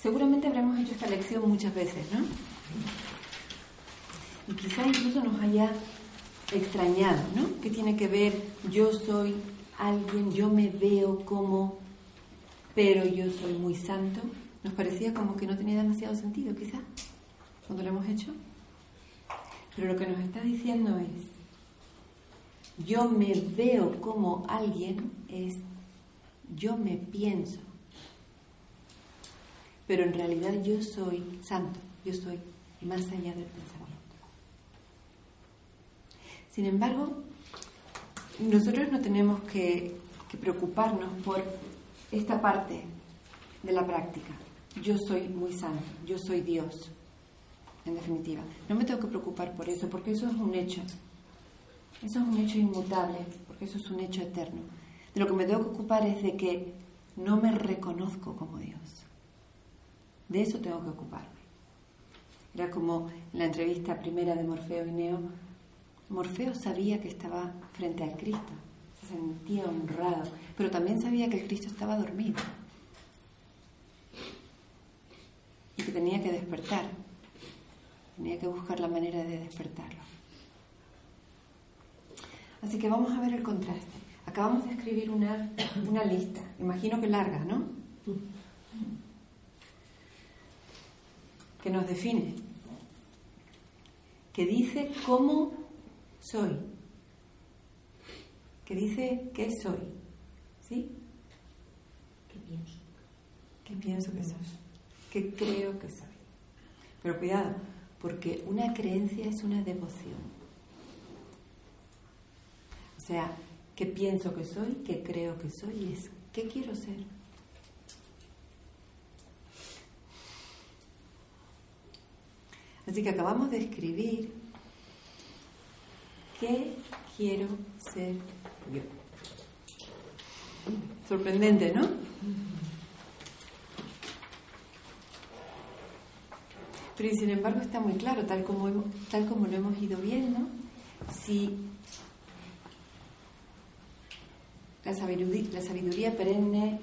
Seguramente habremos hecho esta lección muchas veces, ¿no? Y quizá incluso nos haya extrañado, ¿no? ¿Qué tiene que ver yo soy alguien, yo me veo como, pero yo soy muy santo? Nos parecía como que no tenía demasiado sentido, quizá, cuando lo hemos hecho. Pero lo que nos está diciendo es, yo me veo como alguien, es yo me pienso pero en realidad yo soy santo, yo soy más allá del pensamiento. Sin embargo, nosotros no tenemos que, preocuparnos por esta parte de la práctica. Yo soy muy santo, yo soy Dios, en definitiva. No me tengo que preocupar por eso, porque eso es un hecho. Eso es un hecho inmutable, porque eso es un hecho eterno. De lo que me tengo que ocupar es de que no me reconozco como Dios. De eso tengo que ocuparme. Era como en la entrevista primera de Morfeo y Neo. Morfeo sabía que estaba frente al Cristo, se sentía honrado, pero también sabía que el Cristo estaba dormido y que tenía que despertar, tenía que buscar la manera de despertarlo. Así que vamos a ver el contraste. Acabamos de escribir una, una lista, imagino que larga, ¿no? Que nos define, que dice cómo soy, que dice qué soy, ¿sí? ¿Qué pienso? ¿Qué pienso que soy? ¿Qué creo que soy? Pero cuidado, porque una creencia es una devoción. O sea, ¿qué pienso que soy? ¿Qué creo que soy? Es ¿qué quiero ser? Así que acabamos de escribir ¿Qué quiero ser yo? Sorprendente, ¿no? Pero sin embargo está muy claro, tal como, tal como lo hemos ido viendo, si la sabiduría, la sabiduría perenne,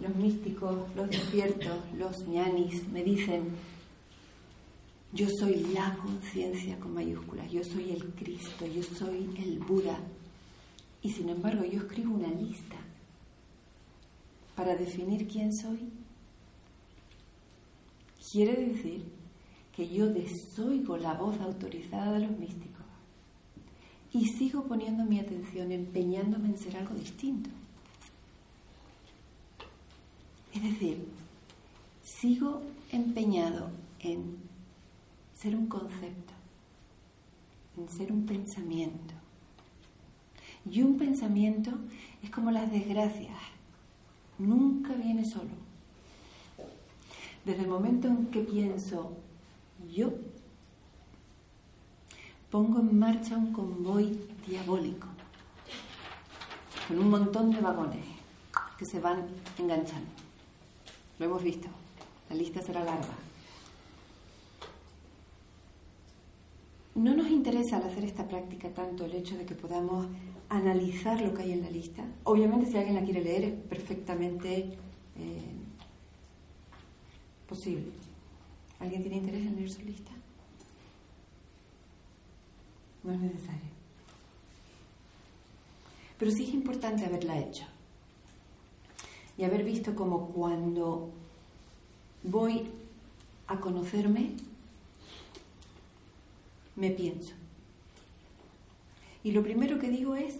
los místicos, los despiertos, los ñanis me dicen yo soy la conciencia con mayúsculas, yo soy el Cristo, yo soy el Buda. Y sin embargo yo escribo una lista para definir quién soy. Quiere decir que yo desoigo la voz autorizada de los místicos y sigo poniendo mi atención, empeñándome en ser algo distinto. Es decir, sigo empeñado en ser un concepto, en ser un pensamiento. Y un pensamiento es como las desgracias, nunca viene solo. Desde el momento en que pienso yo, pongo en marcha un convoy diabólico, con un montón de vagones que se van enganchando. Lo hemos visto, la lista será larga. No nos interesa al hacer esta práctica tanto el hecho de que podamos analizar lo que hay en la lista. Obviamente si alguien la quiere leer es perfectamente eh, posible. ¿Alguien tiene interés en leer su lista? No es necesario. Pero sí es importante haberla hecho y haber visto como cuando voy a conocerme, me pienso. Y lo primero que digo es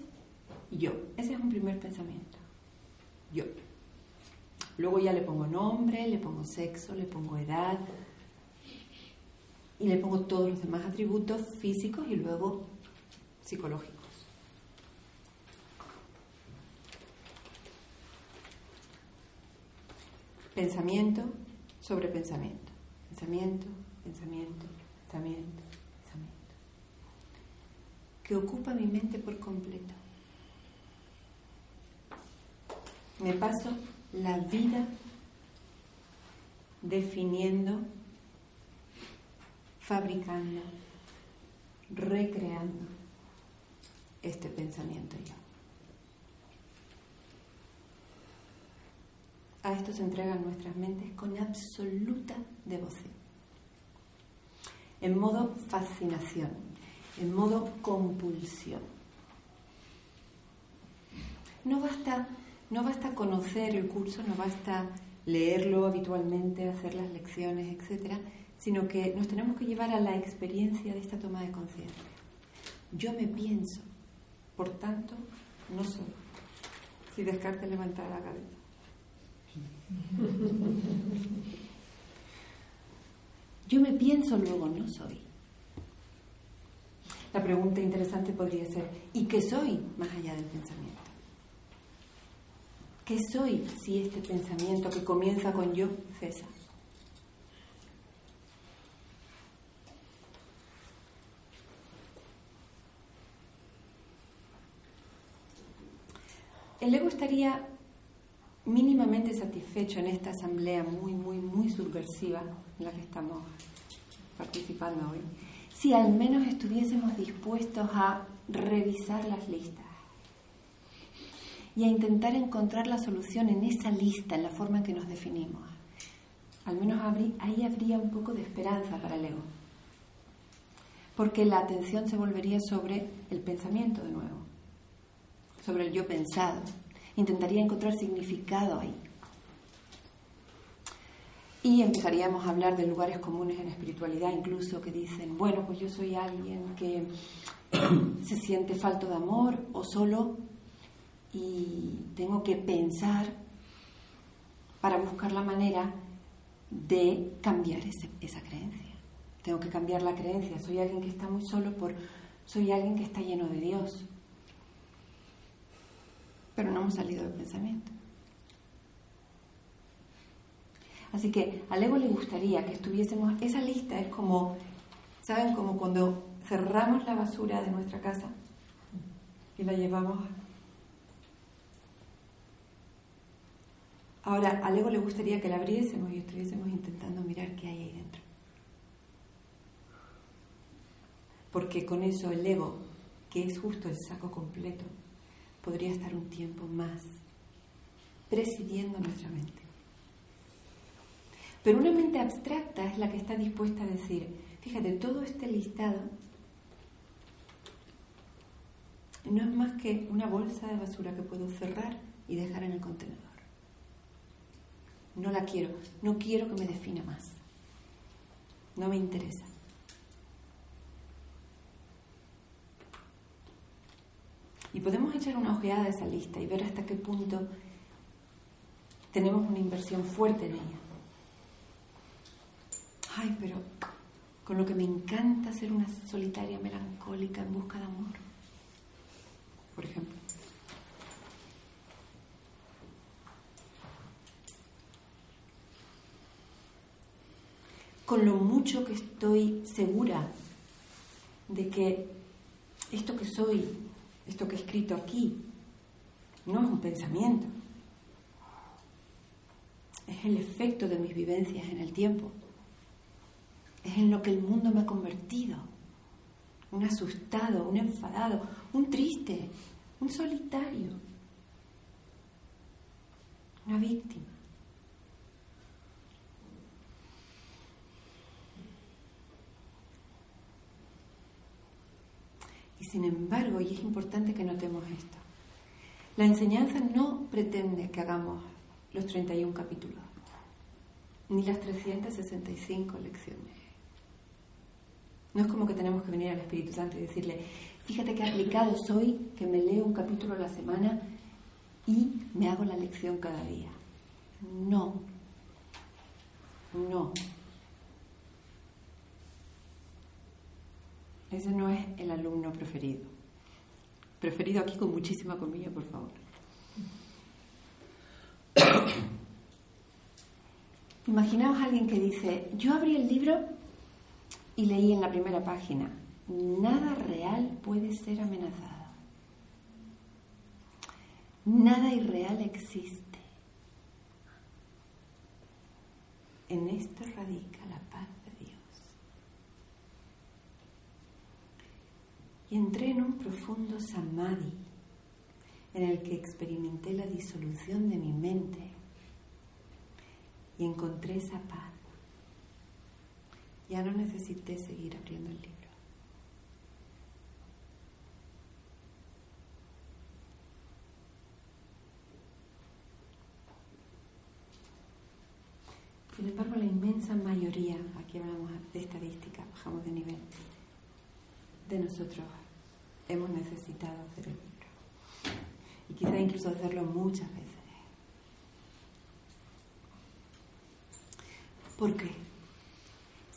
yo. Ese es un primer pensamiento. Yo. Luego ya le pongo nombre, le pongo sexo, le pongo edad y le pongo todos los demás atributos físicos y luego psicológicos. Pensamiento sobre pensamiento. Pensamiento, pensamiento, pensamiento, que ocupa mi mente por completo. Me paso la vida definiendo, fabricando, recreando este pensamiento yo. a esto se entregan nuestras mentes con absoluta devoción, en modo fascinación, en modo compulsión. No basta, no basta conocer el curso, no basta leerlo habitualmente, hacer las lecciones, etcétera, sino que nos tenemos que llevar a la experiencia de esta toma de conciencia. Yo me pienso, por tanto, no soy. Si Descartes levantara la cabeza. Yo me pienso, luego no soy. La pregunta interesante podría ser, ¿y qué soy más allá del pensamiento? ¿Qué soy si este pensamiento que comienza con yo cesa? El ego estaría mínimamente satisfecho en esta asamblea muy, muy, muy subversiva en la que estamos participando hoy, si al menos estuviésemos dispuestos a revisar las listas y a intentar encontrar la solución en esa lista, en la forma en que nos definimos. Al menos ahí habría un poco de esperanza para el ego, porque la atención se volvería sobre el pensamiento de nuevo sobre el yo pensado. Intentaría encontrar significado ahí. Y empezaríamos a hablar de lugares comunes en espiritualidad, incluso que dicen, bueno, pues yo soy alguien que se siente falto de amor o solo y tengo que pensar para buscar la manera de cambiar esa creencia. Tengo que cambiar la creencia. Soy alguien que está muy solo por soy alguien que está lleno de Dios pero no hemos salido del pensamiento. Así que al ego le gustaría que estuviésemos, esa lista es como, ¿saben? Como cuando cerramos la basura de nuestra casa y la llevamos. Ahora, al ego le gustaría que la abriésemos y estuviésemos intentando mirar qué hay ahí dentro. Porque con eso el ego, que es justo el saco completo, podría estar un tiempo más presidiendo nuestra mente. Pero una mente abstracta es la que está dispuesta a decir, fíjate, todo este listado no es más que una bolsa de basura que puedo cerrar y dejar en el contenedor. No la quiero, no quiero que me defina más. No me interesa. Y podemos echar una ojeada a esa lista y ver hasta qué punto tenemos una inversión fuerte en ella. Ay, pero con lo que me encanta ser una solitaria melancólica en busca de amor, por ejemplo. Con lo mucho que estoy segura de que esto que soy esto que he escrito aquí no es un pensamiento, es el efecto de mis vivencias en el tiempo, es en lo que el mundo me ha convertido, un asustado, un enfadado, un triste, un solitario, una víctima. Y sin embargo, y es importante que notemos esto, la enseñanza no pretende que hagamos los 31 capítulos, ni las 365 lecciones. No es como que tenemos que venir al Espíritu Santo y decirle, fíjate que aplicado soy, que me leo un capítulo a la semana y me hago la lección cada día. No, no. Ese no es el alumno preferido. Preferido aquí con muchísima comida, por favor. Imaginaos a alguien que dice, yo abrí el libro y leí en la primera página, nada real puede ser amenazado. Nada irreal existe. En esto radica la paz y entré en un profundo samadhi en el que experimenté la disolución de mi mente y encontré esa paz. Ya no necesité seguir abriendo el libro. Sin embargo, la inmensa mayoría, aquí hablamos de estadística, bajamos de nivel, de nosotros hemos necesitado hacer el libro. Y quizá incluso hacerlo muchas veces. ¿Por qué?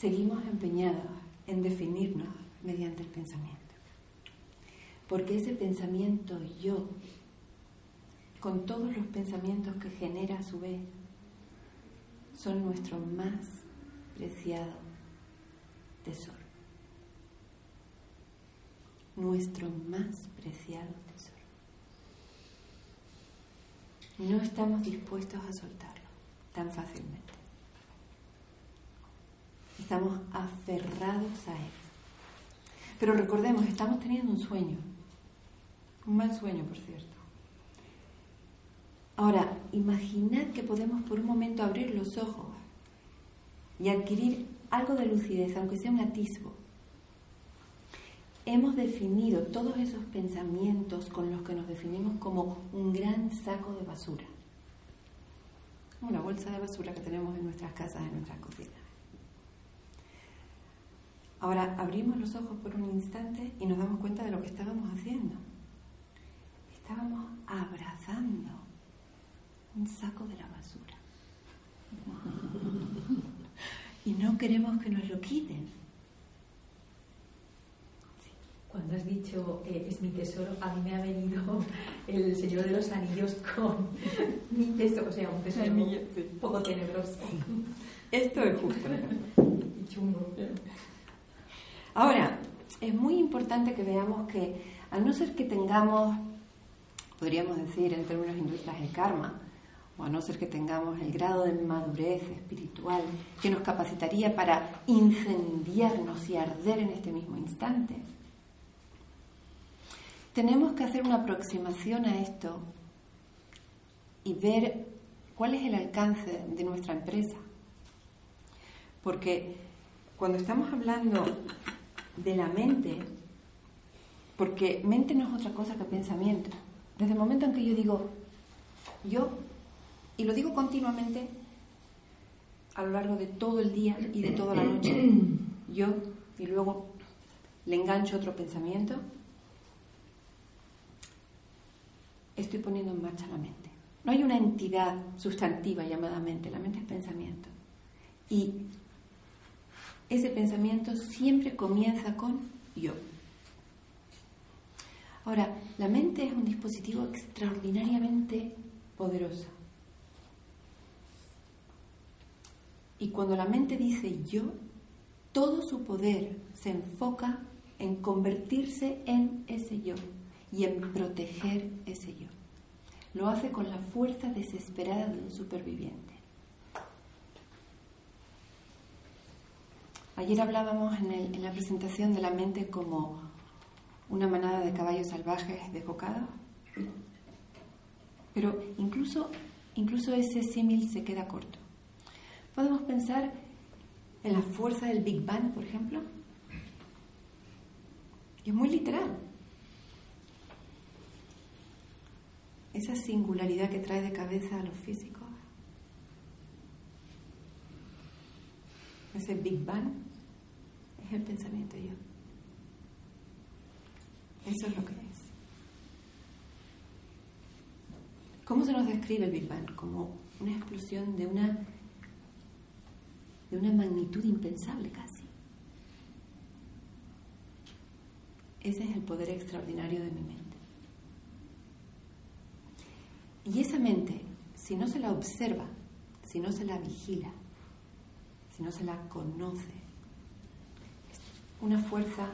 Seguimos empeñados en definirnos mediante el pensamiento. Porque ese pensamiento yo, con todos los pensamientos que genera a su vez, son nuestro más preciado tesoro. Nuestro más preciado tesoro. No estamos dispuestos a soltarlo tan fácilmente. Estamos aferrados a él. Pero recordemos, estamos teniendo un sueño. Un mal sueño, por cierto. Ahora, imaginad que podemos por un momento abrir los ojos y adquirir algo de lucidez, aunque sea un atisbo. Hemos definido todos esos pensamientos con los que nos definimos como un gran saco de basura. Una bolsa de basura que tenemos en nuestras casas, en nuestras cocinas. Ahora abrimos los ojos por un instante y nos damos cuenta de lo que estábamos haciendo. Estábamos abrazando un saco de la basura. Y no queremos que nos lo quiten. Cuando has dicho eh, es mi tesoro, a mí me ha venido el Señor de los Anillos con mi tesoro, o sea, un tesoro un poco tenebroso. Esto es justo. Y chungo. Ahora, es muy importante que veamos que, al no ser que tengamos, podríamos decir en términos hinduistas, el karma, o a no ser que tengamos el grado de madurez espiritual que nos capacitaría para incendiarnos y arder en este mismo instante, tenemos que hacer una aproximación a esto y ver cuál es el alcance de nuestra empresa. Porque cuando estamos hablando de la mente, porque mente no es otra cosa que pensamiento. Desde el momento en que yo digo yo, y lo digo continuamente a lo largo de todo el día y de toda la noche, yo, y luego le engancho otro pensamiento, estoy poniendo en marcha la mente. No hay una entidad sustantiva llamada mente, la mente es pensamiento. Y ese pensamiento siempre comienza con yo. Ahora, la mente es un dispositivo extraordinariamente poderoso. Y cuando la mente dice yo, todo su poder se enfoca en convertirse en ese yo y en proteger ese yo. Lo hace con la fuerza desesperada de un superviviente. Ayer hablábamos en, la presentación de la mente como una manada de caballos salvajes desbocados, pero incluso, ese símil se queda corto. Podemos pensar en la fuerza del Big Bang, por ejemplo, y es muy literal. Esa singularidad que trae de cabeza a los físicos. Ese Big Bang es el pensamiento yo. Eso es lo que es. ¿Cómo se nos describe el Big Bang? Como una explosión de una, de una magnitud impensable casi. Ese es el poder extraordinario de mi mente. Y esa mente, si no se la observa, si no se la vigila, si no se la conoce, una fuerza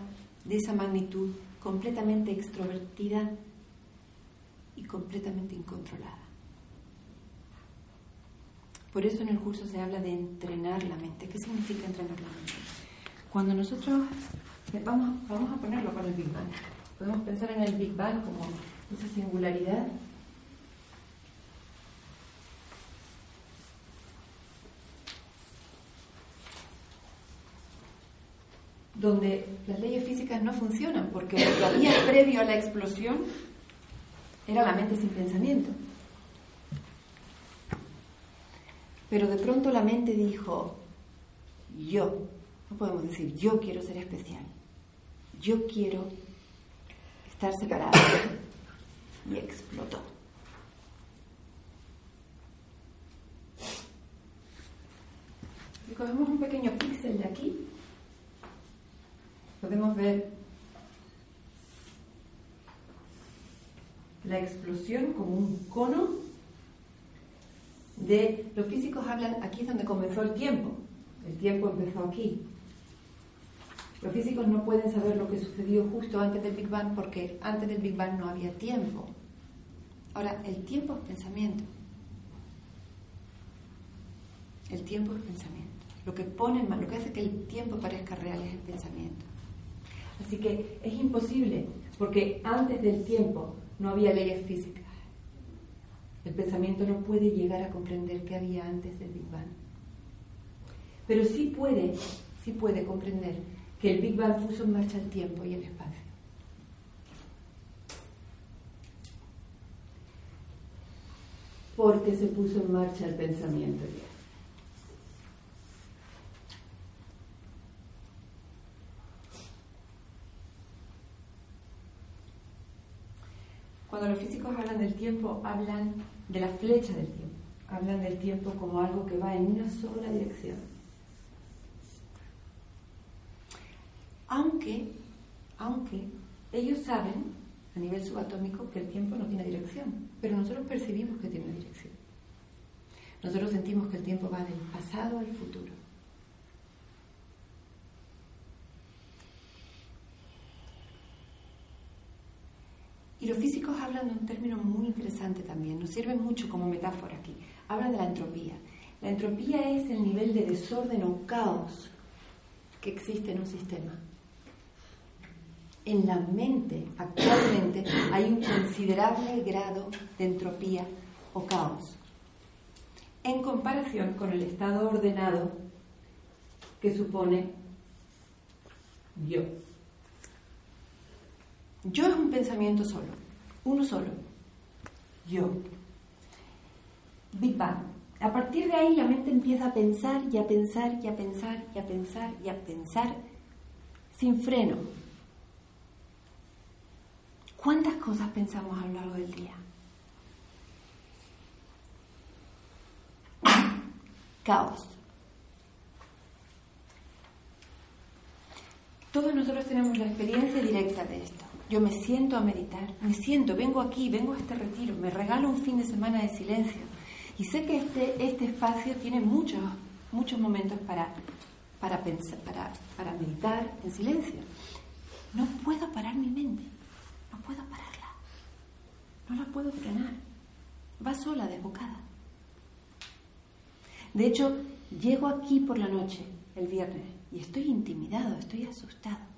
de esa magnitud completamente extrovertida y completamente incontrolada. Por eso en el curso se habla de entrenar la mente. ¿Qué significa entrenar la mente? Cuando nosotros vamos, vamos a ponerlo con el Big Bang, podemos pensar en el Big Bang como esa singularidad donde las leyes físicas no funcionan, porque lo que había previo a la explosión era la mente sin pensamiento. Pero de pronto la mente dijo, yo, no podemos decir yo quiero ser especial, yo quiero estar separado. Y explotó. Si cogemos un pequeño píxel de aquí, podemos ver la explosión como un cono de... Los físicos hablan, aquí es donde comenzó el tiempo, el tiempo empezó aquí. Los físicos no pueden saber lo que sucedió justo antes del Big Bang porque antes del Big Bang no había tiempo. Ahora, el tiempo es pensamiento. El tiempo es pensamiento. Lo que pone lo que hace que el tiempo parezca real es el pensamiento. Así que es imposible, porque antes del tiempo no había leyes físicas. El pensamiento no puede llegar a comprender qué había antes del Big Bang. Pero sí puede, sí puede comprender que el Big Bang puso en marcha el tiempo y el espacio. Porque se puso en marcha el pensamiento Cuando los físicos hablan del tiempo, hablan de la flecha del tiempo. Hablan del tiempo como algo que va en una sola dirección. Aunque, aunque ellos saben a nivel subatómico que el tiempo no tiene dirección, pero nosotros percibimos que tiene dirección. Nosotros sentimos que el tiempo va del pasado al futuro. Y los físicos hablan de un término muy interesante también, nos sirve mucho como metáfora aquí. Hablan de la entropía. La entropía es el nivel de desorden o caos que existe en un sistema. En la mente, actualmente, hay un considerable grado de entropía o caos, en comparación con el estado ordenado que supone yo. Yo es un pensamiento solo, uno solo. Yo. Big Bang. A partir de ahí la mente empieza a pensar y a pensar y a pensar y a pensar y a pensar sin freno. ¿Cuántas cosas pensamos a lo largo del día? Caos. Todos nosotros tenemos la experiencia directa de esto. Yo me siento a meditar, me siento, vengo aquí, vengo a este retiro, me regalo un fin de semana de silencio. Y sé que este, este espacio tiene muchos, muchos momentos para, para, pensar, para, para meditar en silencio. No puedo parar mi mente, no puedo pararla, no la puedo frenar. Va sola, desbocada. De hecho, llego aquí por la noche, el viernes, y estoy intimidado, estoy asustado.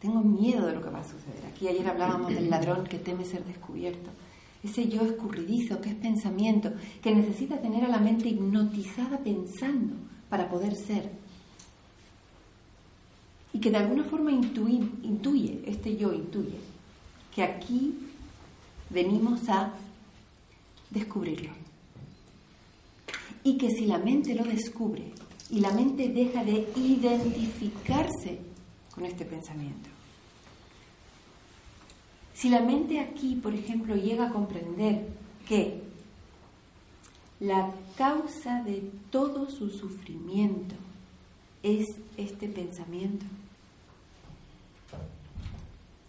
Tengo miedo de lo que va a suceder. Aquí ayer hablábamos del ladrón que teme ser descubierto. Ese yo escurridizo que es pensamiento, que necesita tener a la mente hipnotizada pensando para poder ser. Y que de alguna forma intuye, intuye, este yo intuye, que aquí venimos a descubrirlo. Y que si la mente lo descubre y la mente deja de identificarse con este pensamiento. Si la mente aquí, por ejemplo, llega a comprender que la causa de todo su sufrimiento es este pensamiento,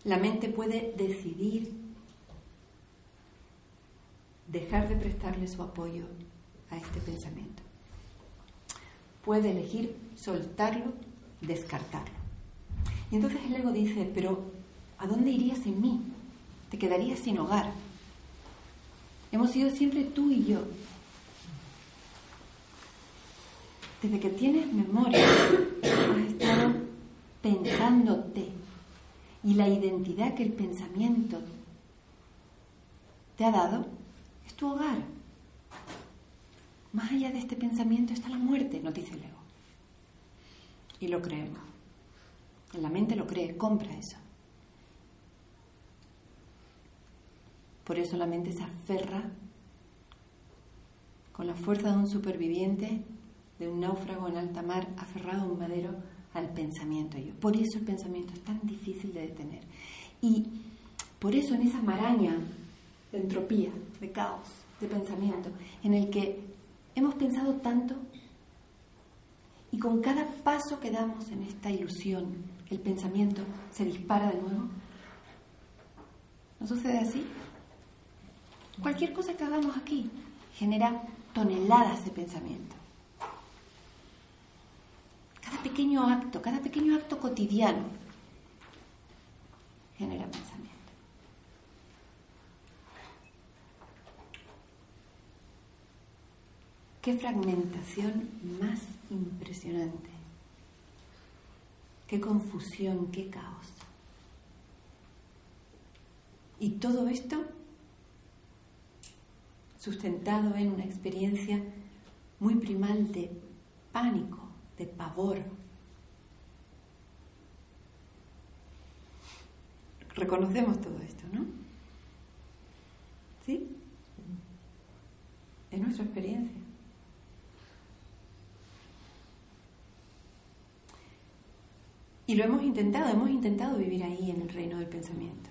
la mente puede decidir dejar de prestarle su apoyo a este pensamiento. Puede elegir soltarlo, descartarlo. Y entonces el ego dice, pero ¿a dónde irías sin mí? Te quedarías sin hogar. Hemos sido siempre tú y yo. Desde que tienes memoria, has estado pensándote. Y la identidad que el pensamiento te ha dado es tu hogar. Más allá de este pensamiento está la muerte, nos dice el ego. Y lo creemos. La mente lo cree, compra eso. Por eso la mente se aferra con la fuerza de un superviviente, de un náufrago en alta mar, aferrado a un madero al pensamiento. Por eso el pensamiento es tan difícil de detener. Y por eso en esa maraña de entropía, de caos, de pensamiento, en el que hemos pensado tanto y con cada paso que damos en esta ilusión, el pensamiento se dispara de nuevo. ¿No sucede así? Cualquier cosa que hagamos aquí genera toneladas de pensamiento. Cada pequeño acto, cada pequeño acto cotidiano genera pensamiento. Qué fragmentación más impresionante. Qué confusión, qué caos. Y todo esto sustentado en una experiencia muy primal de pánico, de pavor. Reconocemos todo esto, ¿no? ¿Sí? Es nuestra experiencia. Y lo hemos intentado, hemos intentado vivir ahí en el reino del pensamiento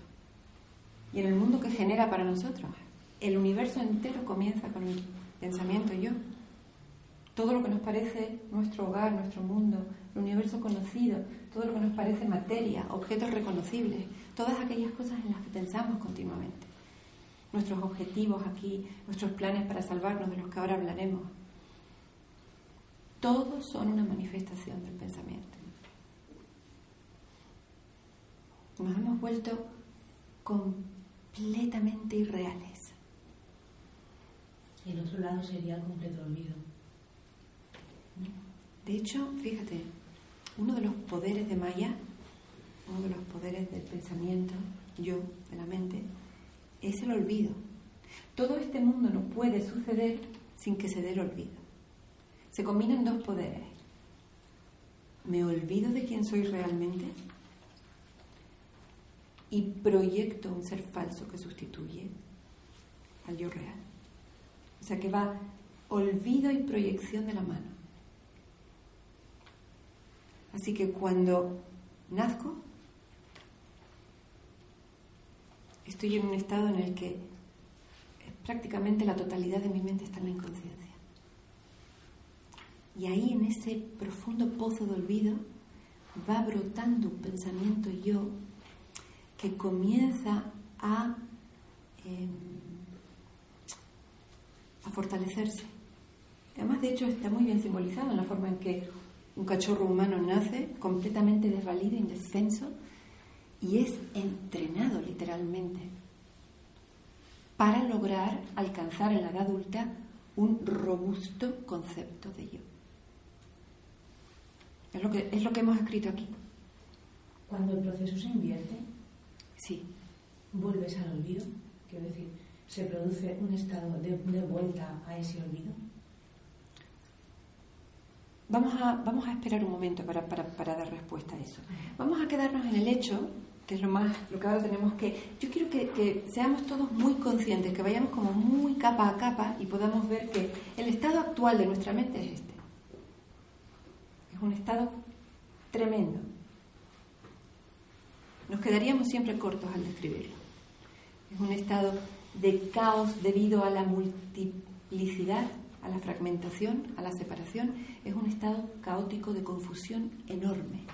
y en el mundo que genera para nosotros. El universo entero comienza con el pensamiento yo. Todo lo que nos parece nuestro hogar, nuestro mundo, el universo conocido, todo lo que nos parece materia, objetos reconocibles, todas aquellas cosas en las que pensamos continuamente. Nuestros objetivos aquí, nuestros planes para salvarnos de los que ahora hablaremos. Todos son una manifestación del pensamiento. Nos hemos vuelto completamente irreales. Y el otro lado sería el completo olvido. De hecho, fíjate, uno de los poderes de Maya, uno de los poderes del pensamiento, yo, de la mente, es el olvido. Todo este mundo no puede suceder sin que se dé el olvido. Se combinan dos poderes. Me olvido de quién soy realmente y proyecto un ser falso que sustituye al yo real. O sea que va olvido y proyección de la mano. Así que cuando nazco, estoy en un estado en el que prácticamente la totalidad de mi mente está en la inconsciencia. Y ahí en ese profundo pozo de olvido va brotando un pensamiento yo que comienza a, em, a fortalecerse. Además, de hecho, está muy bien simbolizado en la forma en que un cachorro humano nace completamente desvalido, indefenso, y es entrenado literalmente para lograr alcanzar en la edad adulta un robusto concepto de yo. Es lo que, es lo que hemos escrito aquí. Cuando el proceso se invierte, Sí. ¿Vuelves al olvido? Quiero decir, ¿se produce un estado de, vuelta a ese olvido? Vamos a, vamos a esperar un momento para, dar respuesta a eso. Vamos a quedarnos en el hecho, que es lo más, lo que ahora tenemos que. Yo quiero que, seamos todos muy conscientes, que vayamos como muy capa a capa y podamos ver que el estado actual de nuestra mente es este. Es un estado tremendo. Nos quedaríamos siempre cortos al describirlo. Es un estado de caos debido a la multiplicidad, a la fragmentación, a la separación. Es un estado caótico de confusión enorme,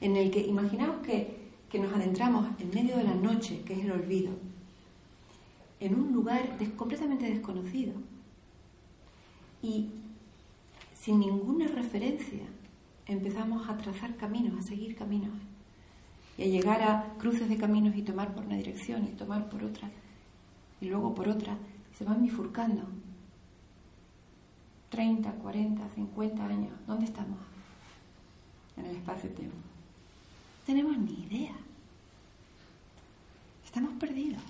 en el que imaginaos que, que nos adentramos en medio de la noche, que es el olvido, en un lugar completamente desconocido y sin ninguna referencia empezamos a trazar caminos, a seguir caminos y llegar a cruces de caminos y tomar por una dirección y tomar por otra y luego por otra, se van bifurcando. 30, 40, 50 años, ¿dónde estamos? En el espacio-tiempo. No tenemos ni idea. Estamos perdidos.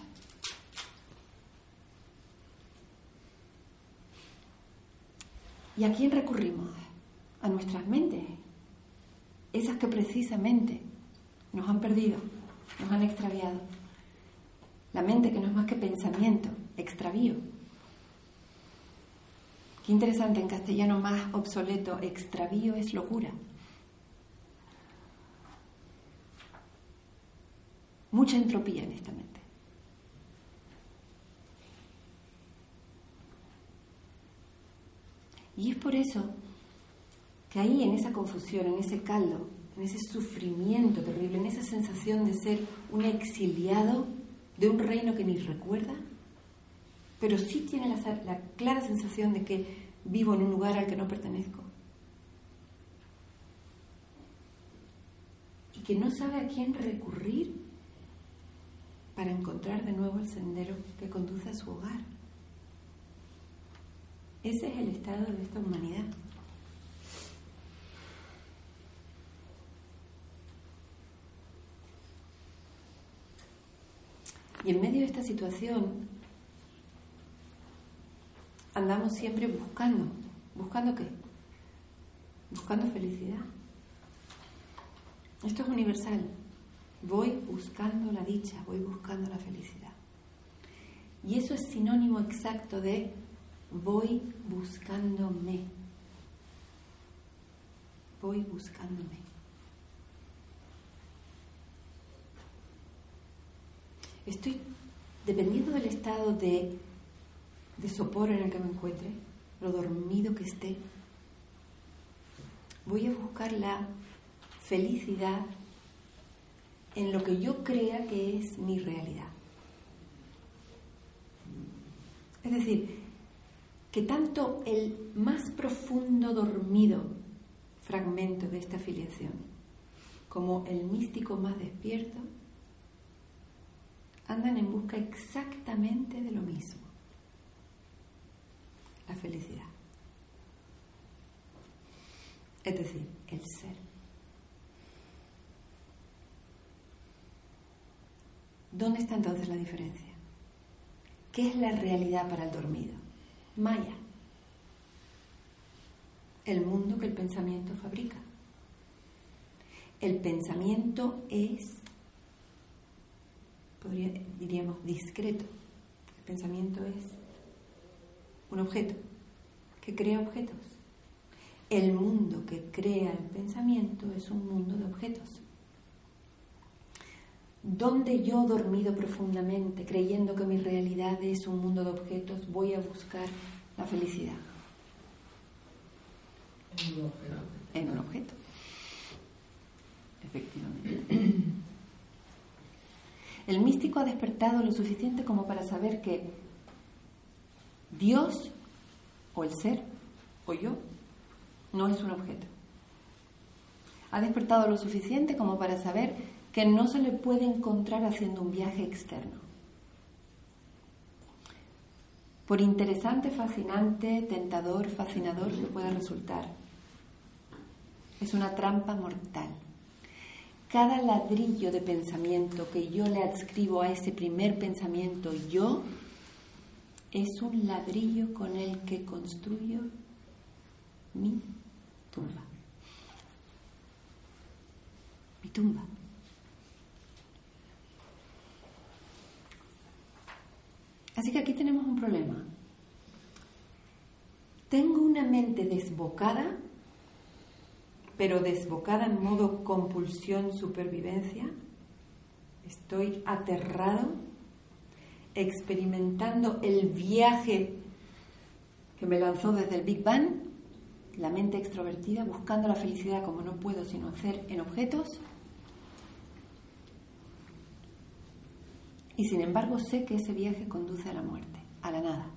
¿Y a quién recurrimos? A nuestras mentes. esas que precisamente nos han perdido, nos han extraviado. La mente que no es más que pensamiento, extravío. Qué interesante, en castellano más obsoleto, extravío es locura. Mucha entropía en esta mente. Y es por eso que ahí en esa confusión, en ese caldo, en ese sufrimiento terrible, en esa sensación de ser un exiliado de un reino que ni recuerda, pero sí tiene la, clara sensación de que vivo en un lugar al que no pertenezco. Y que no sabe a quién recurrir para encontrar de nuevo el sendero que conduce a su hogar. Ese es el estado de esta humanidad. Y en medio de esta situación andamos siempre buscando. ¿Buscando qué? Buscando felicidad. Esto es universal. Voy buscando la dicha, voy buscando la felicidad. Y eso es sinónimo exacto de voy buscándome. Voy buscándome. Estoy, dependiendo del estado de, de sopor en el que me encuentre, lo dormido que esté, voy a buscar la felicidad en lo que yo crea que es mi realidad. Es decir, que tanto el más profundo dormido fragmento de esta filiación como el místico más despierto andan en busca exactamente de lo mismo, la felicidad. Es decir, el ser. ¿Dónde está entonces la diferencia? ¿Qué es la realidad para el dormido? Maya. El mundo que el pensamiento fabrica. El pensamiento es diríamos, discreto. El pensamiento es un objeto que crea objetos. El mundo que crea el pensamiento es un mundo de objetos. Donde yo dormido profundamente, creyendo que mi realidad es un mundo de objetos, voy a buscar la felicidad. En un objeto. En un objeto. Efectivamente. El místico ha despertado lo suficiente como para saber que Dios o el ser o yo no es un objeto. Ha despertado lo suficiente como para saber que no se le puede encontrar haciendo un viaje externo. Por interesante, fascinante, tentador, fascinador que pueda resultar, es una trampa mortal cada ladrillo de pensamiento que yo le adscribo a ese primer pensamiento yo es un ladrillo con el que construyo mi tumba. Mi tumba. Así que aquí tenemos un problema. Tengo una mente desbocada pero desbocada en modo compulsión, supervivencia. Estoy aterrado, experimentando el viaje que me lanzó desde el Big Bang, la mente extrovertida, buscando la felicidad como no puedo sino hacer en objetos. Y sin embargo sé que ese viaje conduce a la muerte, a la nada.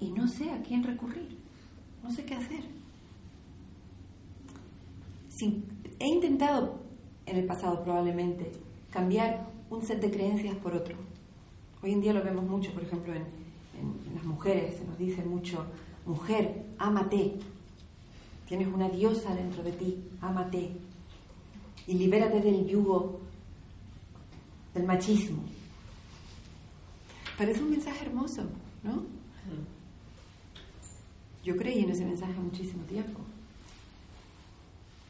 Y no sé a quién recurrir. No sé qué hacer. he intentado en el pasado probablemente cambiar un set de creencias por otro. Hoy en día lo vemos mucho, por ejemplo, en, en las mujeres, se nos dice mucho, mujer, ámate, tienes una diosa dentro de ti, ámate y libérate del yugo del machismo. Parece un mensaje hermoso, ¿no? Yo creí en ese mensaje muchísimo tiempo.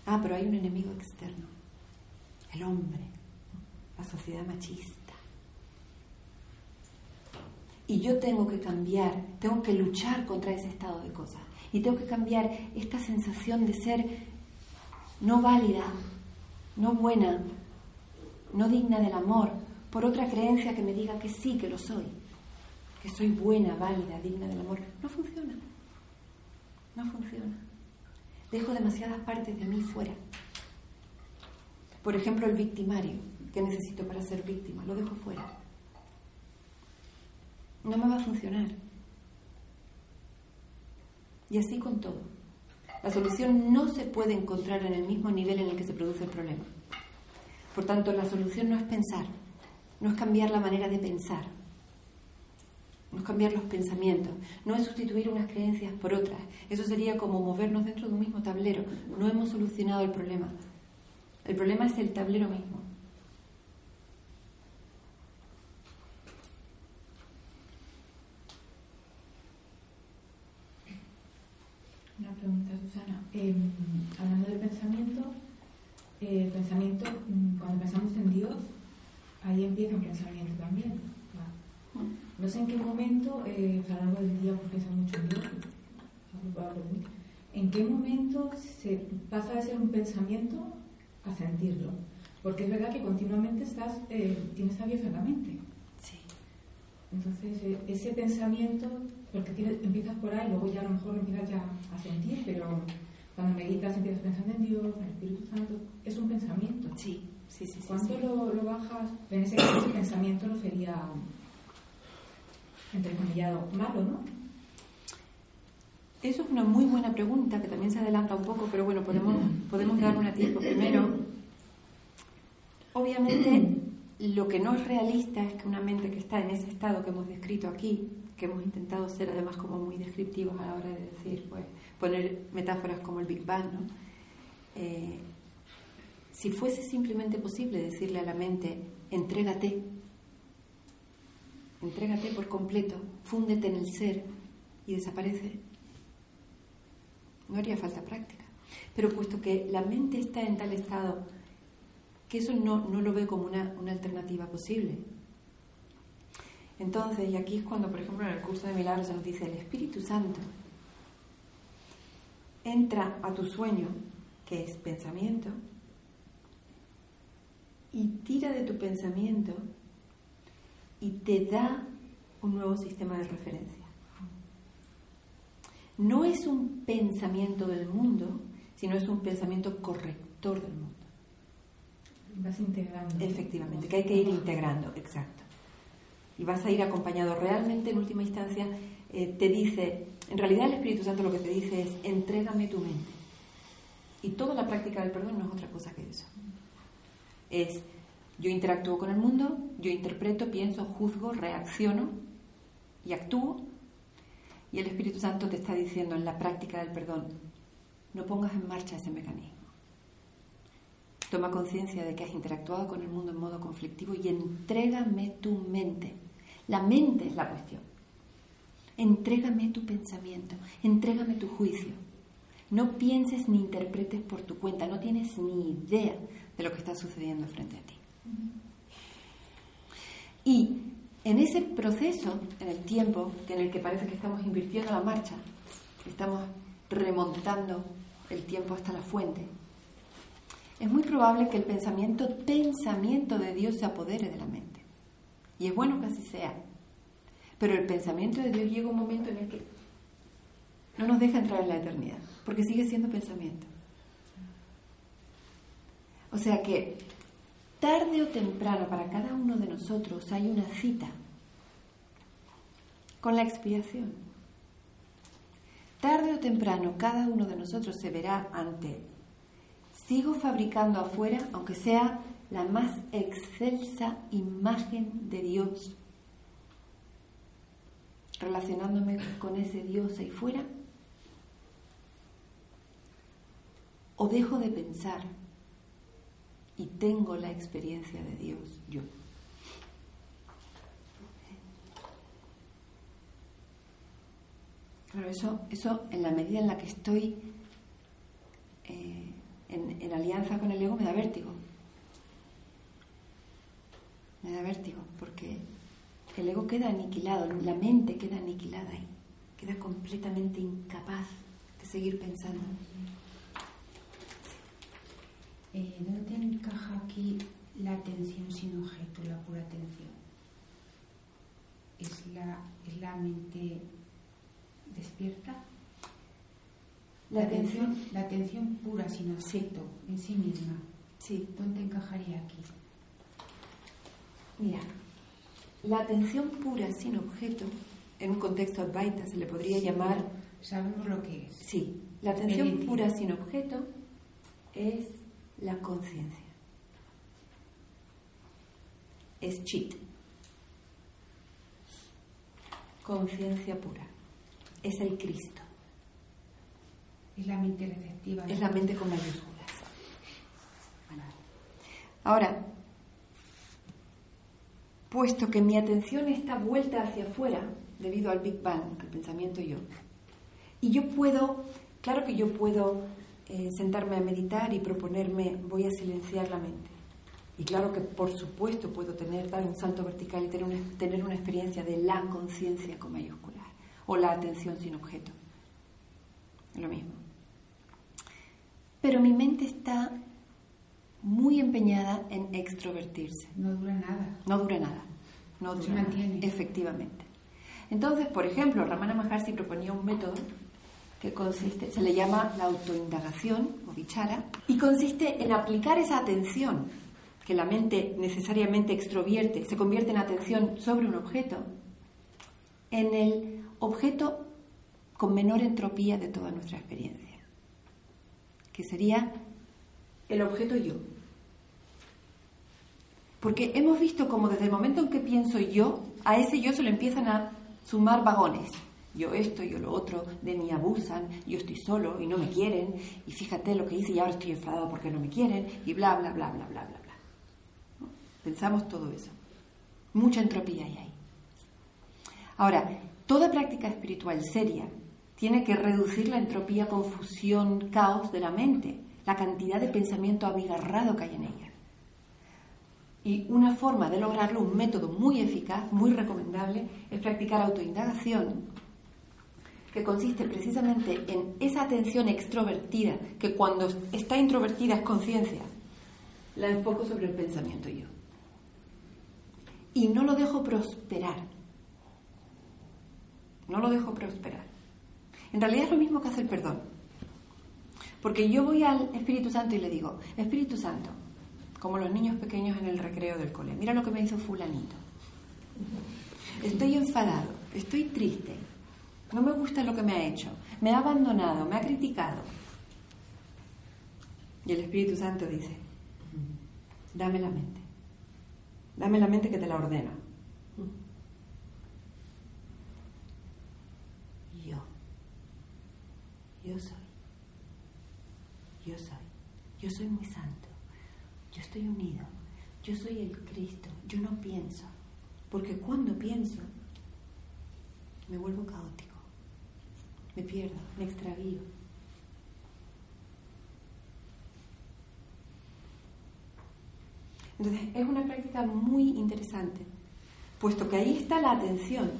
Ah, pero hay un enemigo externo, el hombre, la sociedad machista. Y yo tengo que cambiar, tengo que luchar contra ese estado de cosas. Y tengo que cambiar esta sensación de ser no válida, no buena, no digna del amor, por otra creencia que me diga que sí, que lo soy, que soy buena, válida, digna del amor. No funciona. No funciona. Dejo demasiadas partes de mí fuera. Por ejemplo, el victimario, que necesito para ser víctima, lo dejo fuera. No me va a funcionar. Y así con todo. La solución no se puede encontrar en el mismo nivel en el que se produce el problema. Por tanto, la solución no es pensar, no es cambiar la manera de pensar, no es cambiar los pensamientos, no es sustituir unas creencias por otras. Eso sería como movernos dentro de un mismo tablero. No hemos solucionado el problema. El problema es el tablero mismo. Una pregunta, Susana. Em, hablando del pensamiento, el pensamiento, mm, cuando pensamos en Dios, ahí empieza un pensamiento también. No sé en qué momento, eh, a lo largo del día pues, mucho en Dios, en qué momento se pasa de ser un pensamiento a sentirlo. Porque es verdad que continuamente estás, eh, tienes a Dios en la mente. Sí. Entonces, eh, ese pensamiento, porque empiezas por ahí, luego ya a lo mejor empiezas ya a sentir, pero cuando meditas empiezas pensando en Dios, en el Espíritu Santo, es un pensamiento. Sí, sí, sí. ¿Cuánto Lo, lo, bajas? En ese caso, ese pensamiento no sería, entrecomillado, malo, ¿no? Eso es una muy buena pregunta que también se adelanta un poco, pero bueno, podemos, podemos dar una tiempo. Primero, obviamente, lo que no es realista es que una mente que está en ese estado que hemos descrito aquí, que hemos intentado ser además como muy descriptivos a la hora de decir, pues, poner metáforas como el Big Bang, ¿no? Eh, si fuese simplemente posible decirle a la mente, entrégate, entrégate por completo, fúndete en el ser y desaparece, no haría falta práctica. Pero puesto que la mente está en tal estado que eso no, no lo ve como una, una alternativa posible. Entonces, y aquí es cuando, por ejemplo, en el curso de milagros se nos dice, el Espíritu Santo entra a tu sueño, que es pensamiento, y tira de tu pensamiento y te da un nuevo sistema de referencia. No es un pensamiento del mundo, sino es un pensamiento corrector del mundo. Vas integrando. Efectivamente, que hay que ir integrando, exacto. Y vas a ir acompañado realmente, en última instancia, eh, te dice, en realidad el Espíritu Santo lo que te dice es, entrégame tu mente. Y toda la práctica del perdón no es otra cosa que eso. Es, yo interactúo con el mundo, yo interpreto, pienso, juzgo, reacciono y actúo. Y el Espíritu Santo te está diciendo en la práctica del perdón, no pongas en marcha ese mecanismo. Toma conciencia de que has interactuado con el mundo en modo conflictivo y entrégame tu mente. La mente es la cuestión. Entrégame tu pensamiento, entrégame tu juicio. No pienses ni interpretes por tu cuenta, no tienes ni idea de lo que está sucediendo frente a ti. Y en ese proceso, en el tiempo en el que parece que estamos invirtiendo la marcha, estamos remontando el tiempo hasta la fuente, es muy probable que el pensamiento, pensamiento de Dios se apodere de la mente. Y es bueno que así sea. Pero el pensamiento de Dios llega un momento en el que no nos deja entrar en la eternidad, porque sigue siendo pensamiento. O sea que tarde o temprano para cada uno de nosotros hay una cita con la expiación. Tarde o temprano cada uno de nosotros se verá ante, sigo fabricando afuera, aunque sea la más excelsa imagen de Dios relacionándome con ese Dios ahí fuera? ¿O dejo de pensar y tengo la experiencia de Dios yo? Claro, eso, eso en la medida en la que estoy eh, en, alianza con el ego me da vértigo. Me da vértigo porque el ego queda aniquilado, la mente queda aniquilada ahí, queda completamente incapaz de seguir pensando. Eh, ¿Dónde encaja aquí la atención sin objeto, la pura atención? ¿Es la, es la mente despierta? La atención, la atención pura sin objeto en sí misma. Sí. ¿Dónde encajaría aquí? Mira, la atención pura sin objeto, en un contexto advaita se le podría llamar. Sabemos lo que es. Sí, la atención pura sin objeto es la conciencia. Es chit. Conciencia pura. Es el Cristo. Es la mente receptiva. Es la mente con mayúsculas. Ahora, puesto que mi atención está vuelta hacia afuera debido al Big Bang, al pensamiento yo, y yo puedo, claro que yo puedo eh, sentarme a meditar y proponerme voy a silenciar la mente. Y claro que por supuesto puedo tener, dar un salto vertical y tener una, tener una experiencia de la conciencia con mayúsculas o la atención sin objeto. Lo mismo. Pero mi mente está muy empeñada en extrovertirse. No dura nada. No dura nada. No dura Se mantiene. Efectivamente. Entonces, por ejemplo, Ramana Maharshi proponía un método que consiste, se le llama la autoindagación o vichara, y consiste en aplicar esa atención que la mente necesariamente extrovierte, se convierte en atención sobre un objeto, en el objeto con menor entropía de toda nuestra experiencia, que sería el objeto yo. Porque hemos visto como desde el momento en que pienso yo, a ese yo se le empiezan a sumar vagones. Yo esto, yo lo otro, de mí abusan, yo estoy solo y no me quieren, y fíjate lo que hice y ahora estoy enfadado porque no me quieren, y bla, bla, bla, bla, bla, bla, bla. Pensamos todo eso. Mucha entropía hay ahí. Ahora, toda práctica espiritual seria tiene que reducir la entropía, confusión, caos de la mente, la cantidad de pensamiento abigarrado que hay en ella. Y una forma de lograrlo, un método muy eficaz, muy recomendable, es practicar autoindagación, que consiste precisamente en esa atención extrovertida, que cuando está introvertida es conciencia, la enfoco sobre el pensamiento yo. Y no lo dejo prosperar. No lo dejo prosperar. En realidad es lo mismo que hacer perdón. Porque yo voy al Espíritu Santo y le digo, Espíritu Santo, como los niños pequeños en el recreo del cole. Mira lo que me hizo fulanito. Estoy enfadado, estoy triste, no me gusta lo que me ha hecho, me ha abandonado, me ha criticado. Y el Espíritu Santo dice, dame la mente, dame la mente que te la ordeno. Yo, yo soy, yo soy, yo soy muy santo. Yo estoy unido. Yo soy el Cristo. Yo no pienso. Porque cuando pienso, me vuelvo caótico. Me pierdo, me extravío. Entonces, es una práctica muy interesante, puesto que ahí está la atención.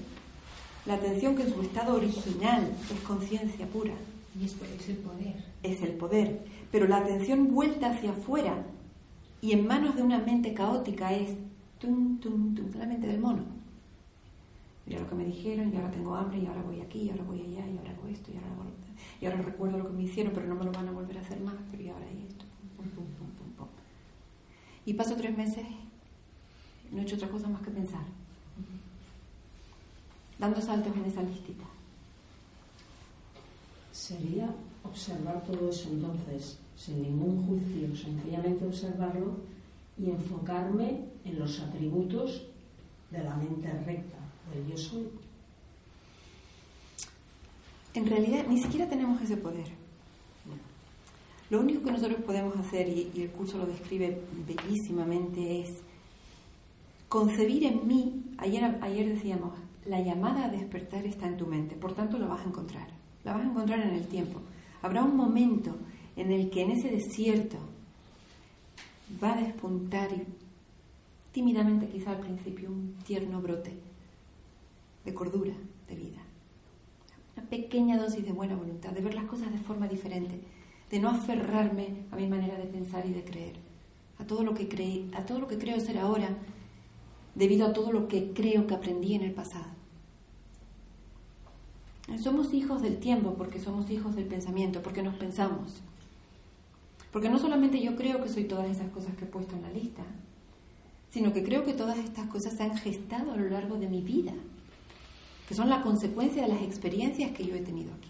La atención que en su estado original es conciencia pura. Y es el poder. Es el poder. Pero la atención vuelta hacia afuera y en manos de una mente caótica es tum, tum, tum, la mente del mono. Mira lo que me dijeron, y ahora tengo hambre, y ahora voy aquí, y ahora voy allá, y ahora hago esto, y ahora, hago, y ahora recuerdo lo que me hicieron, pero no me lo van a volver a hacer más, pero y ahora hay esto. Pum, pum, pum. Y paso tres meses, no he hecho otra cosa más que pensar. Dando saltos en esa listita. Sería observar todo eso entonces sin ningún juicio, sencillamente observarlo y enfocarme en los atributos de la mente recta, del yo soy. En realidad ni siquiera tenemos ese poder. Lo único que nosotros podemos hacer, y, el curso lo describe bellísimamente, es concebir en mí, ayer, ayer decíamos, la llamada a despertar está en tu mente, por tanto lo vas a encontrar, la vas a encontrar en el tiempo. Habrá un momento en el que en ese desierto va a despuntar tímidamente quizá al principio un tierno brote de cordura, de vida. Una pequeña dosis de buena voluntad, de ver las cosas de forma diferente, de no aferrarme a mi manera de pensar y de creer, a todo lo que creí, a todo lo que creo ser ahora, debido a todo lo que creo que aprendí en el pasado. Somos hijos del tiempo porque somos hijos del pensamiento, porque nos pensamos. Porque no solamente yo creo que soy todas esas cosas que he puesto en la lista, sino que creo que todas estas cosas se han gestado a lo largo de mi vida, que son la consecuencia de las experiencias que yo he tenido aquí.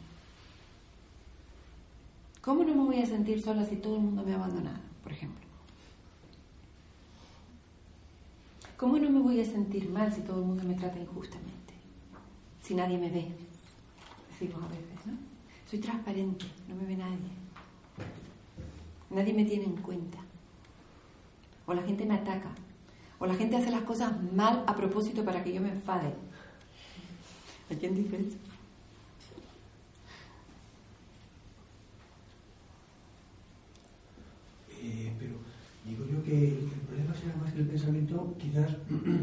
¿Cómo no me voy a sentir sola si todo el mundo me ha abandonado, por ejemplo? ¿Cómo no me voy a sentir mal si todo el mundo me trata injustamente? Si nadie me ve, decimos a veces, ¿no? Soy transparente, no me ve nadie. Nadie me tiene en cuenta. O la gente me ataca. O la gente hace las cosas mal a propósito para que yo me enfade. ¿A quién eso? Eh, pero digo yo que el problema será más que el pensamiento, quizás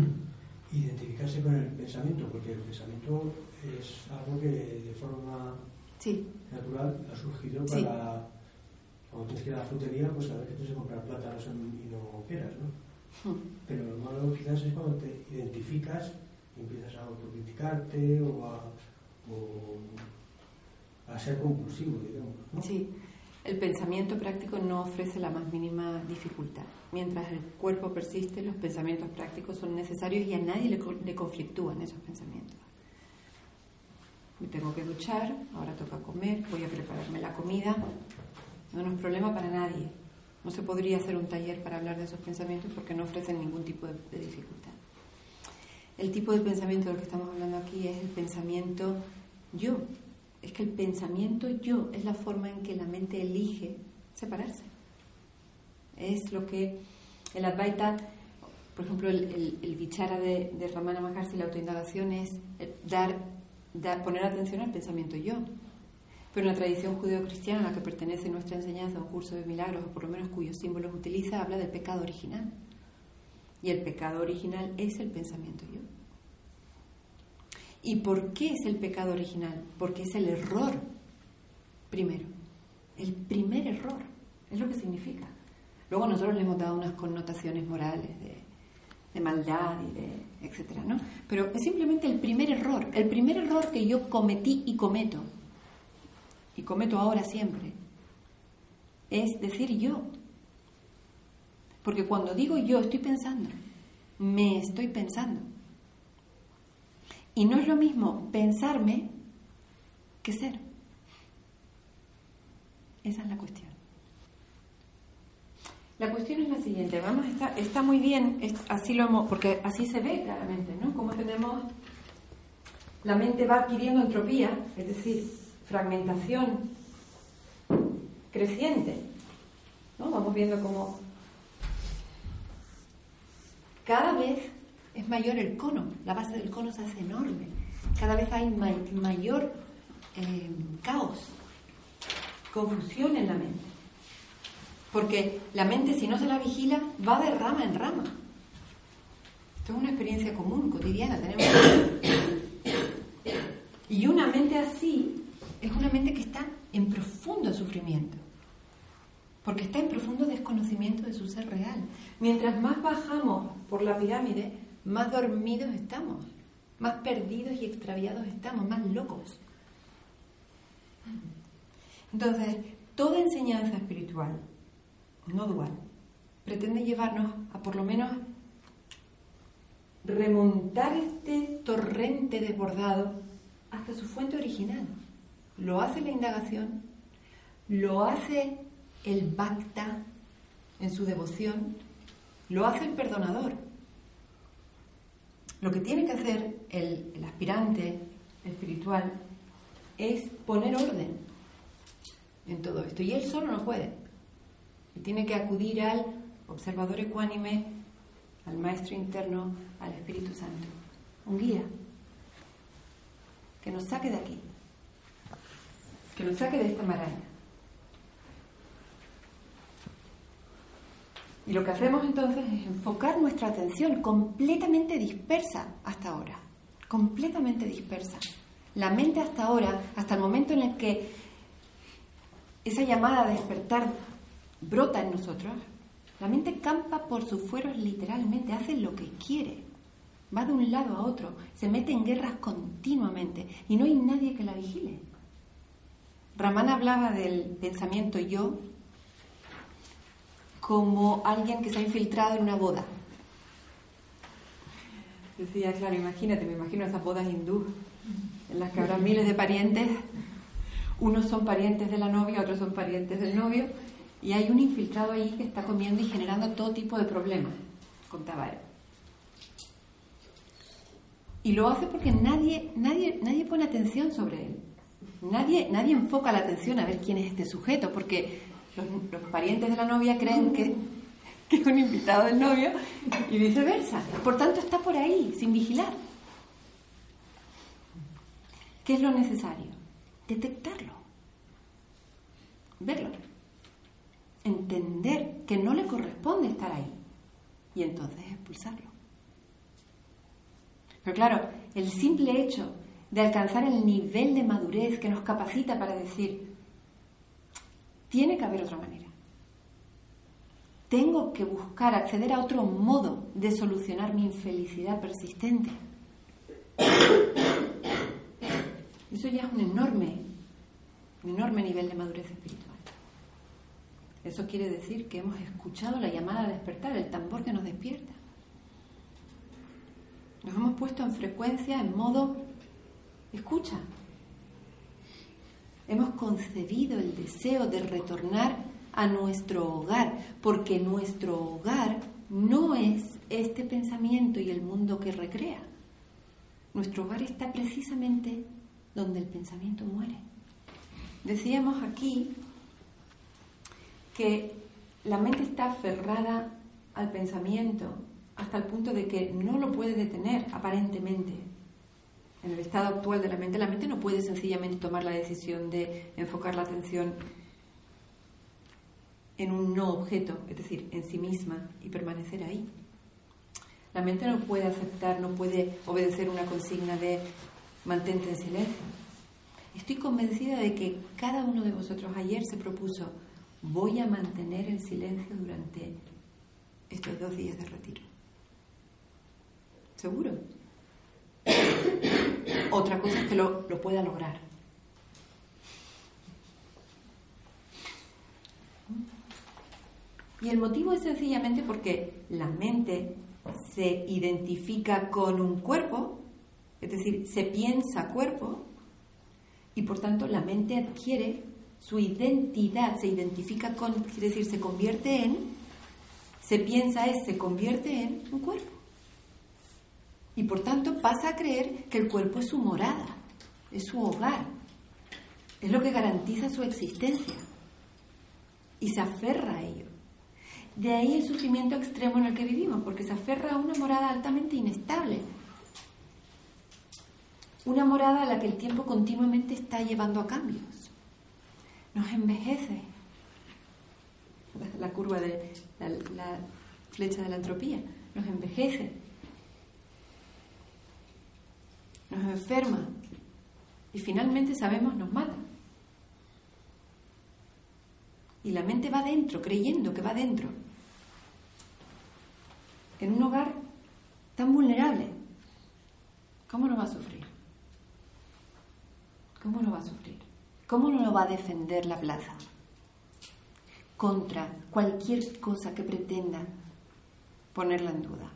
identificarse con el pensamiento, porque el pensamiento es algo que de forma natural ha surgido para cuando tienes que ir a la frutería, pues a ver que tienes que comprar plátanos y no quieras, ¿no? Hmm. Pero lo malo quizás es cuando te identificas empiezas a autocriticarte o a, ser compulsivo, digamos. ¿no? Sí, el pensamiento práctico no ofrece la más mínima dificultad. Mientras el cuerpo persiste, los pensamientos prácticos son necesarios y a nadie le, conflictúan esos pensamientos. Me tengo que duchar, ahora toca comer, voy a prepararme la comida, no, es problema para nadie. No se podría hacer un taller para hablar de esos pensamientos porque no ofrecen ningún tipo de, dificultad. El tipo de pensamiento del que estamos hablando aquí es el pensamiento yo. Es que el pensamiento yo es la forma en que la mente elige separarse. Es lo que el Advaita, por ejemplo, el, el, Vichara de, de Ramana Maharshi, la autoindagación es dar, dar, poner atención al pensamiento yo. Pero en la tradición judeo-cristiana a la que pertenece nuestra enseñanza, un curso de milagros, o por lo menos cuyos símbolos utiliza, habla del pecado original. Y el pecado original es el pensamiento yo. ¿Y por qué es el pecado original? Porque es el error primero. El primer error. Es lo que significa. Luego nosotros le hemos dado unas connotaciones morales de, de maldad y de etcétera, ¿no? Pero es simplemente el primer error. El primer error que yo cometí y cometo y cometo ahora siempre, es decir yo. Porque cuando digo yo estoy pensando, me estoy pensando. Y no es lo mismo pensarme que ser. Esa es la cuestión. La cuestión es la siguiente, vamos, está, muy bien, así lo hemos, porque así se ve claramente, ¿no? Como tenemos, la mente va adquiriendo entropía, es decir, fragmentación creciente. ¿no? Vamos viendo cómo cada vez es mayor el cono, la base del cono se hace enorme, cada vez hay mayor eh, caos, confusión en la mente. Porque la mente, si no se la vigila, va de rama en rama. Esto es una experiencia común, cotidiana, tenemos. Y una mente así es una mente que está en profundo sufrimiento, porque está en profundo desconocimiento de su ser real. Mientras más bajamos por la pirámide, más dormidos estamos, más perdidos y extraviados estamos, más locos. Entonces, toda enseñanza espiritual, no dual, pretende llevarnos a por lo menos remontar este torrente desbordado hasta su fuente original lo hace la indagación, lo hace el bhakta en su devoción, lo hace el perdonador. Lo que tiene que hacer el, el aspirante espiritual es poner orden en todo esto. Y él solo no puede. Y tiene que acudir al observador ecuánime, al maestro interno, al Espíritu Santo, un guía que nos saque de aquí que nos saque de esta maraña. Y lo que hacemos entonces es enfocar nuestra atención completamente dispersa hasta ahora, completamente dispersa. La mente hasta ahora, hasta el momento en el que esa llamada a despertar brota en nosotros, la mente campa por sus fueros literalmente, hace lo que quiere, va de un lado a otro, se mete en guerras continuamente y no hay nadie que la vigile. Ramán hablaba del pensamiento yo como alguien que se ha infiltrado en una boda. Decía, claro, imagínate, me imagino esas bodas hindú, en las que habrá miles de parientes, unos son parientes de la novia, otros son parientes del novio, y hay un infiltrado ahí que está comiendo y generando todo tipo de problemas, contaba él. Y lo hace porque nadie, nadie, nadie pone atención sobre él. Nadie, nadie enfoca la atención a ver quién es este sujeto, porque los, parientes de la novia creen que, que es un invitado del novio y viceversa. Por tanto, está por ahí, sin vigilar. ¿Qué es lo necesario? Detectarlo, verlo, entender que no le corresponde estar ahí y entonces expulsarlo. Pero claro, el simple hecho de alcanzar el nivel de madurez que nos capacita para decir, tiene que haber otra manera. Tengo que buscar acceder a otro modo de solucionar mi infelicidad persistente. Eso ya es un enorme, un enorme nivel de madurez espiritual. Eso quiere decir que hemos escuchado la llamada a despertar, el tambor que nos despierta. Nos hemos puesto en frecuencia, en modo escucha, hemos concebido el deseo de retornar a nuestro hogar, porque nuestro hogar no es este pensamiento y el mundo que recrea. Nuestro hogar está precisamente donde el pensamiento muere. Decíamos aquí que la mente está aferrada al pensamiento hasta el punto de que no lo puede detener aparentemente en el estado actual de la mente, la mente no puede sencillamente tomar la decisión de enfocar la atención en un no objeto, es decir, en sí misma y permanecer ahí. La mente no puede aceptar, no puede obedecer una consigna de mantente en silencio. Estoy convencida de que cada uno de vosotros ayer se propuso, voy a mantener el silencio durante estos dos días de retiro. ¿Seguro? Otra cosa es que lo, pueda lograr. Y el motivo es sencillamente porque la mente se identifica con un cuerpo, es decir, se piensa cuerpo, y por tanto la mente adquiere su identidad, se identifica con, quiere decir, se convierte en, se piensa es, se convierte en un cuerpo y por tanto pasa a creer que el cuerpo es su morada, es su hogar, es lo que garantiza su existencia y se aferra a ello. De ahí el sufrimiento extremo en el que vivimos, porque se aferra a una morada altamente inestable, una morada a la que el tiempo continuamente está llevando a cambios. Nos envejece. La curva de la, flecha de la entropía nos envejece nos enferma y finalmente sabemos nos mata. Y la mente va dentro, creyendo que va dentro. En un hogar tan vulnerable, ¿cómo no va a sufrir? ¿Cómo no va a sufrir? ¿Cómo no lo va a defender la plaza? Contra cualquier cosa que pretenda ponerla en duda,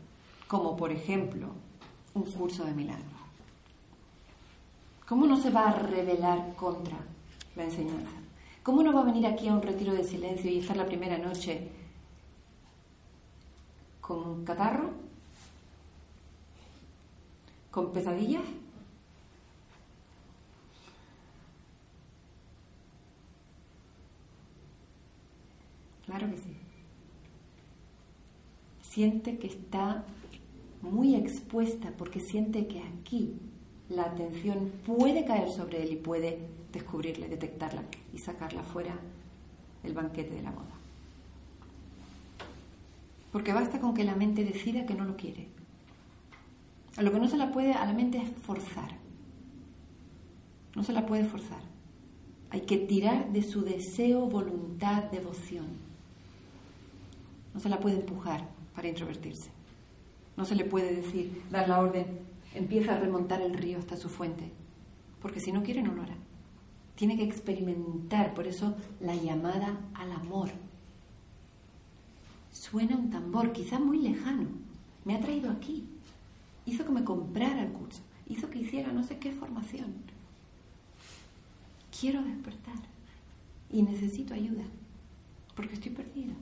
como por ejemplo un curso de milagros. ¿Cómo no se va a rebelar contra la enseñanza? ¿Cómo no va a venir aquí a un retiro de silencio y estar la primera noche con catarro? ¿Con pesadillas? Claro que sí. Siente que está muy expuesta porque siente que aquí la atención puede caer sobre él y puede descubrirla, detectarla y sacarla fuera del banquete de la moda. Porque basta con que la mente decida que no lo quiere. A lo que no se la puede a la mente es forzar. No se la puede forzar. Hay que tirar de su deseo, voluntad, devoción. No se la puede empujar para introvertirse. No se le puede decir, dar la orden, empieza a remontar el río hasta su fuente. Porque si no quiere, no lo hará. Tiene que experimentar, por eso la llamada al amor. Suena un tambor, quizá muy lejano. Me ha traído aquí. Hizo que me comprara el curso. Hizo que hiciera no sé qué formación. Quiero despertar. Y necesito ayuda. Porque estoy perdida.